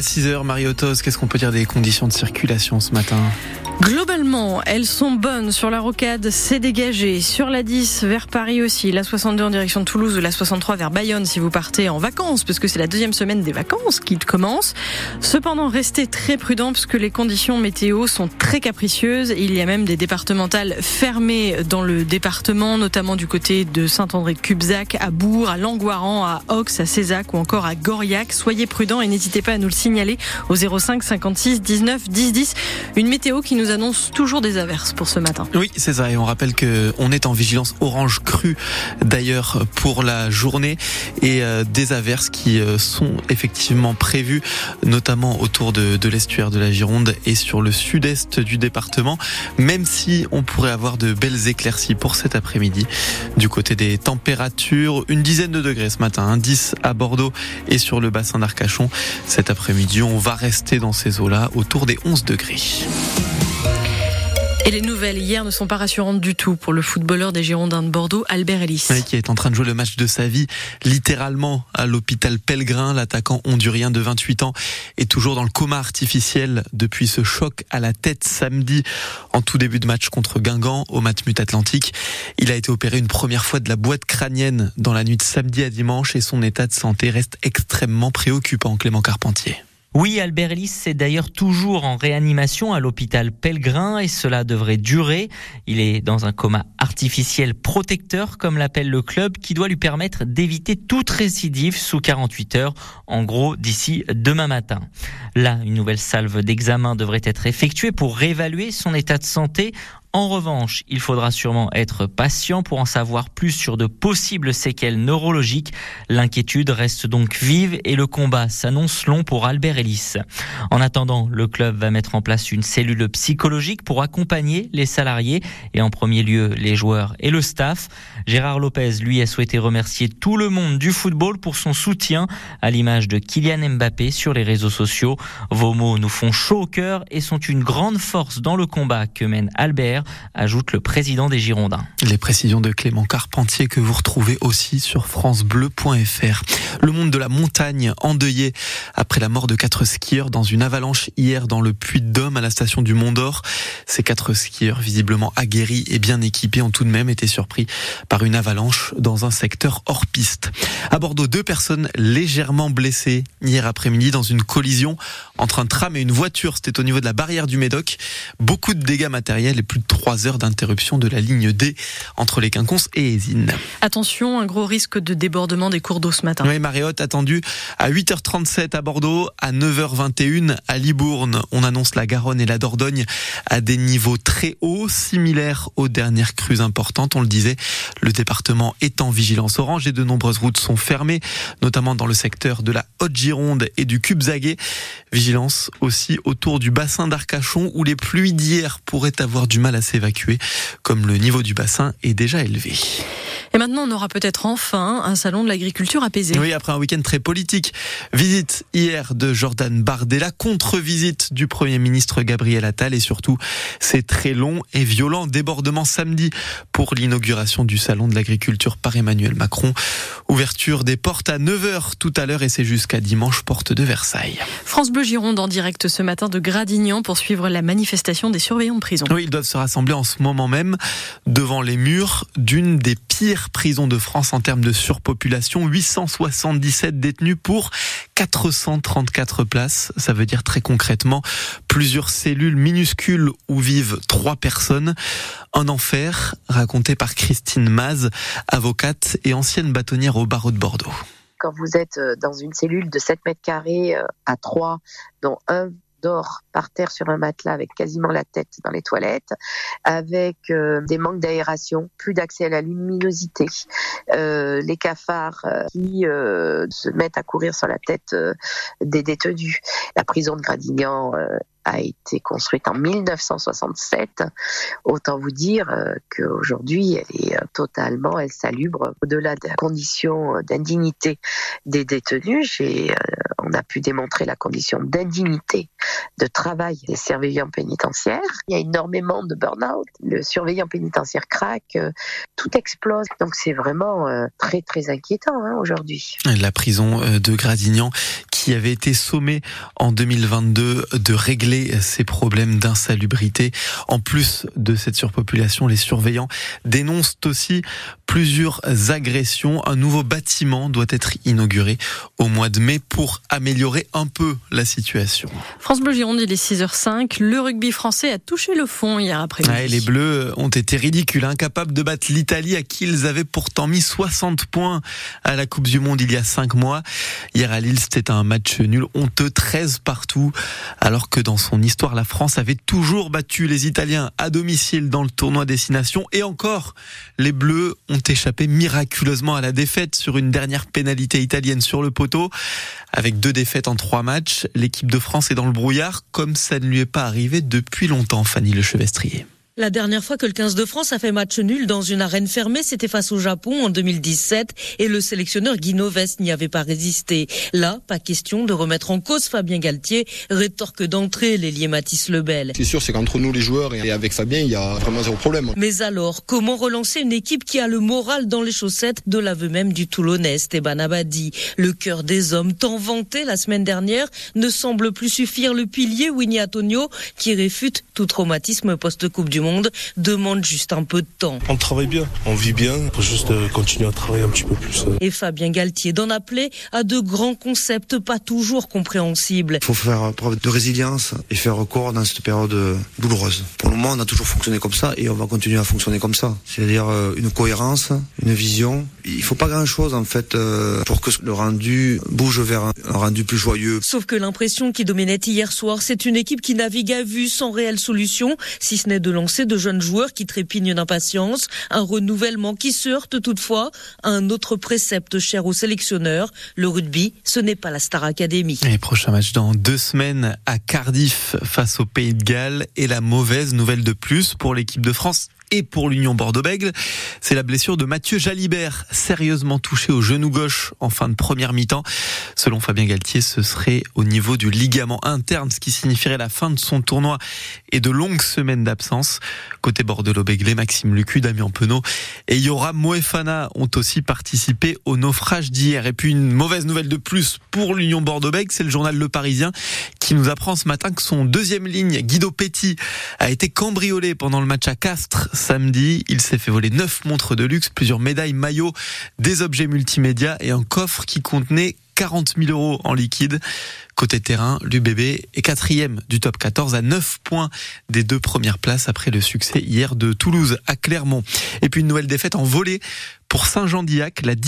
à 6h, Mariotos, qu'est-ce qu'on peut dire des conditions de circulation ce matin? Globalement, elles sont bonnes. Sur la rocade, c'est dégagé. Sur la 10, vers Paris aussi. La 62 en direction de Toulouse ou la 63 vers Bayonne si vous partez en vacances, parce que c'est la deuxième semaine des vacances qui commence. Cependant, restez très prudents parce que les conditions météo sont très capricieuses. Il y a même des départementales fermées dans le département, notamment du côté de Saint-André-Cubzac, à Bourg, à Langoiran, à Ox, à Cézac ou encore à Goriac. Soyez prudents et n'hésitez pas à nous le signaler au 05 56 19 10 10. Une météo qui nous annonce toujours des averses pour ce matin. Oui, c'est ça. Et on rappelle que on est en vigilance orange crue d'ailleurs pour la journée et euh, des averses qui euh, sont effectivement prévues, notamment autour de, l'estuaire de la Gironde et sur le sud-est du département. Même si on pourrait avoir de belles éclaircies pour cet après-midi. Du côté des températures, une dizaine de degrés ce matin, un 10 à Bordeaux et sur le bassin d'Arcachon. Cet après-midi, on va rester dans ces eaux-là autour des 11 degrés. Et les nouvelles hier ne sont pas rassurantes du tout pour le footballeur des Girondins de Bordeaux, Albert Ellis. qui est en train de jouer le match de sa vie, littéralement à l'hôpital Pellegrin. L'attaquant hondurien de 28 ans est toujours dans le coma artificiel depuis ce choc à la tête samedi en tout début de match contre Guingamp au Matmut Atlantique. Il a été opéré une première fois de la boîte crânienne dans la nuit de samedi à dimanche et son état de santé reste extrêmement préoccupant, Clément Carpentier. Oui, Albert Ellis est d'ailleurs toujours en réanimation à l'hôpital Pellegrin et cela devrait durer. Il est dans un coma artificiel protecteur, comme l'appelle le club, qui doit lui permettre d'éviter toute récidive sous 48 heures, en gros d'ici demain matin. Là, une nouvelle salve d'examen devrait être effectuée pour réévaluer son état de santé en revanche, il faudra sûrement être patient pour en savoir plus sur de possibles séquelles neurologiques. L'inquiétude reste donc vive et le combat s'annonce long pour Albert Ellis. En attendant, le club va mettre en place une cellule psychologique pour accompagner les salariés et en premier lieu les joueurs et le staff. Gérard Lopez, lui, a souhaité remercier tout le monde du football pour son soutien à l'image de Kylian Mbappé sur les réseaux sociaux. Vos mots nous font chaud au cœur et sont une grande force dans le combat que mène Albert ajoute le président des Girondins. Les précisions de Clément Carpentier que vous retrouvez aussi sur francebleu.fr. Le monde de la montagne endeuillé après la mort de quatre skieurs dans une avalanche hier dans le Puy-de-Dôme à la station du Mont d'Or. Ces quatre skieurs visiblement aguerris et bien équipés ont tout de même été surpris par une avalanche dans un secteur hors piste. À Bordeaux, deux personnes légèrement blessées hier après-midi dans une collision entre un tram et une voiture. C'était au niveau de la barrière du Médoc. Beaucoup de dégâts matériels et plus de trois heures d'interruption de la ligne D entre les Quinconces et Ésine. Attention, un gros risque de débordement des cours d'eau ce matin. Oui, marée haute attendue à 8h37 à Bordeaux, à 9h21 à Libourne. On annonce la Garonne et la Dordogne à des niveaux très hauts, similaires aux dernières crues importantes. On le disait, le département est en vigilance orange et de nombreuses routes sont fermées, notamment dans le secteur de la Haute-Gironde et du Cube-Zaguet. Vigilance aussi autour du bassin d'Arcachon où les pluies d'hier pourraient avoir du mal à s'évacuer, comme le niveau du bassin est déjà élevé. Et maintenant, on aura peut-être enfin un salon de l'agriculture apaisé. Oui, après un week-end très politique. Visite hier de Jordan Bardella, contre-visite du Premier ministre Gabriel Attal et surtout ces très longs et violents débordements samedi pour l'inauguration du salon de l'agriculture par Emmanuel Macron. Ouverture des portes à 9h tout à l'heure et c'est jusqu'à dimanche, porte de Versailles. France Bleu Gironde en direct ce matin de Gradignan pour suivre la manifestation des surveillants de prison. Oui, ils doivent se rassembler en ce moment même devant les murs d'une des pires prisons de France en termes de surpopulation. 877 détenus pour 434 places. Ça veut dire très concrètement plusieurs cellules minuscules où vivent trois personnes. Un enfer raconté par Christine Maz, avocate et ancienne bâtonnière au barreau de Bordeaux. Quand vous êtes euh, dans une cellule de 7 mètres carrés euh, à 3, dont un dort par terre sur un matelas avec quasiment la tête dans les toilettes, avec euh, des manques d'aération, plus d'accès à la luminosité, euh, les cafards euh, qui se mettent à courir sur la tête des détenus. La prison de Gradignan a été construite en 1967. Autant vous dire qu'aujourd'hui, elle est totalement insalubre. Au-delà de la condition d'indignité des détenus, j'ai On a pu démontrer la condition d'indignité de travail des surveillants pénitentiaires. Il y a énormément de burn-out. Le surveillant pénitentiaire craque, euh, tout explose. Donc c'est vraiment euh, très très inquiétant hein, aujourd'hui. La prison euh, de Gradignan qui avait été sommé en 2022 de régler ces problèmes d'insalubrité. En plus de cette surpopulation, les surveillants dénoncent aussi plusieurs agressions. Un nouveau bâtiment doit être inauguré au mois de mai pour améliorer un peu la situation. France Bleu Gironde, il est 6h05. Le rugby français a touché le fond hier après-midi. les Bleus ont été ridicules, incapables de battre l'Italie à qui ils avaient pourtant mis 60 points à la Coupe du Monde il y a 5 mois. Hier à Lille, c'était un match nul honteux, 13 partout, alors que dans son histoire, la France avait toujours battu les Italiens à domicile dans le tournoi destination. Et encore, les Bleus ont échappé miraculeusement à la défaite sur une dernière pénalité italienne sur le poteau. Avec deux défaites en trois matchs, l'équipe de France est dans le brouillard, comme ça ne lui est pas arrivé depuis longtemps, Fanny Lechevestrier. La dernière fois que le 15 de France a fait match nul dans une arène fermée, c'était face au Japon en 2017 et le sélectionneur Guy Noves n'y avait pas résisté. Là, pas question de remettre en cause Fabien Galtier, rétorque d'entrée l'ailier Mathis Lebel. C'est sûr, c'est qu'entre nous les joueurs et avec Fabien, il y a vraiment zéro problème. Mais alors, comment relancer une équipe qui a le moral dans les chaussettes de l'aveu même du Toulonnais, Esteban Abadi? Le cœur des hommes, tant vanté la semaine dernière, ne semble plus suffire. Le pilier Winnie Antonio, qui réfute tout traumatisme post-Coupe du Monde demande juste un peu de temps. On travaille bien, on vit bien, faut juste euh, continuer à travailler un petit peu plus. Euh. Et Fabien Galtier d'en appeler à de grands concepts pas toujours compréhensibles. Il faut faire preuve de résilience et faire recours dans cette période euh, douloureuse. Pour le moment, on a toujours fonctionné comme ça et on va continuer à fonctionner comme ça. C'est-à-dire une cohérence, une vision. Il faut pas grand-chose en fait pour que le rendu bouge vers un rendu plus joyeux. Sauf que l'impression qui dominait hier soir, c'est une équipe qui navigue à vue sans réelle solution, si ce n'est de lancer de jeunes joueurs qui trépignent d'impatience, un renouvellement qui se heurte toutefois à un autre précepte cher aux sélectionneurs. Le rugby, ce n'est pas la Star Academy. Et prochain match dans deux semaines à Cardiff face au Pays de Galles. Et la mauvaise nouvelle de plus pour l'équipe de France et pour l'Union Bordeaux-Bègles, c'est la blessure de Mathieu Jalibert, sérieusement touché au genou gauche en fin de première mi-temps. Selon Fabien Galtier, ce serait au niveau du ligament interne, ce qui signifierait la fin de son tournoi et de longues semaines d'absence. Côté Bordeaux-Bègles, Maxime Lucu, Damien Penaud et Yoram Moefana ont aussi participé au naufrage d'hier. Et puis une mauvaise nouvelle de plus pour l'Union Bordeaux-Bègles, c'est le journal Le Parisien qui nous apprend ce matin que son deuxième ligne, Guido Petit, a été cambriolé pendant le match à Castres samedi. Il s'est fait voler neuf montres de luxe, plusieurs médailles, maillots, des objets multimédia et un coffre qui contenait 40 000 euros en liquide. Côté terrain, l'UBB est quatrième du top 14 à 9 points des deux premières places après le succès hier de Toulouse à Clermont. Et puis une nouvelle défaite en volée pour Saint-Jean-Diac, la